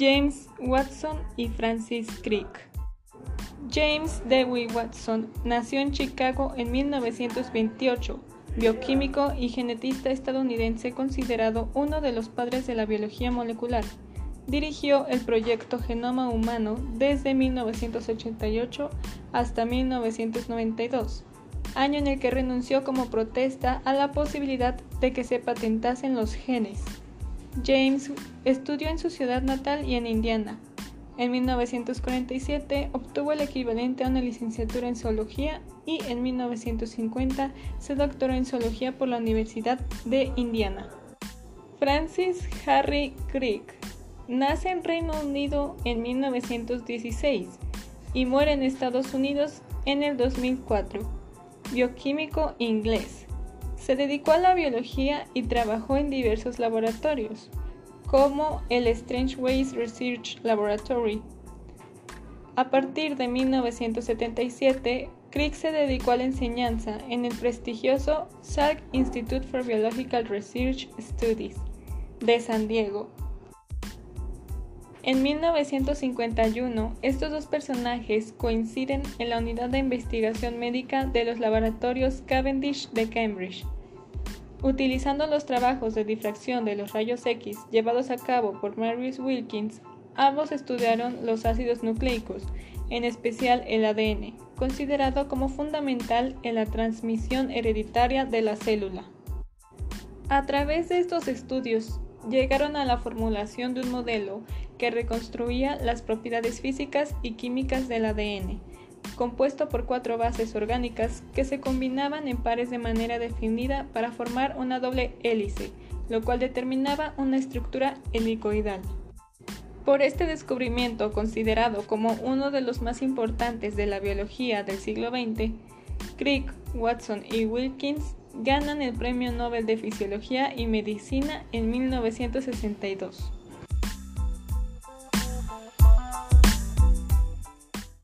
James Watson y Francis Crick. James Dewey Watson nació en Chicago en 1928, bioquímico y genetista estadounidense considerado uno de los padres de la biología molecular. Dirigió el proyecto Genoma Humano desde 1988 hasta 1992, año en el que renunció como protesta a la posibilidad de que se patentasen los genes. James estudió en su ciudad natal y en Indiana. En 1947 obtuvo el equivalente a una licenciatura en zoología y en 1950 se doctoró en zoología por la Universidad de Indiana. Francis Harry Crick Nace en Reino Unido en 1916 y muere en Estados Unidos en el 2004. Bioquímico inglés. Se dedicó a la biología y trabajó en diversos laboratorios, como el Strangeways Research Laboratory. A partir de 1977, Crick se dedicó a la enseñanza en el prestigioso Salk Institute for Biological Research Studies de San Diego, en 1951, estos dos personajes coinciden en la unidad de investigación médica de los laboratorios Cavendish de Cambridge. Utilizando los trabajos de difracción de los rayos X llevados a cabo por Marius Wilkins, ambos estudiaron los ácidos nucleicos, en especial el ADN, considerado como fundamental en la transmisión hereditaria de la célula. A través de estos estudios, llegaron a la formulación de un modelo que reconstruía las propiedades físicas y químicas del ADN, compuesto por cuatro bases orgánicas que se combinaban en pares de manera definida para formar una doble hélice, lo cual determinaba una estructura helicoidal. Por este descubrimiento, considerado como uno de los más importantes de la biología del siglo XX, Crick, Watson y Wilkins ganan el Premio Nobel de Fisiología y Medicina en 1962.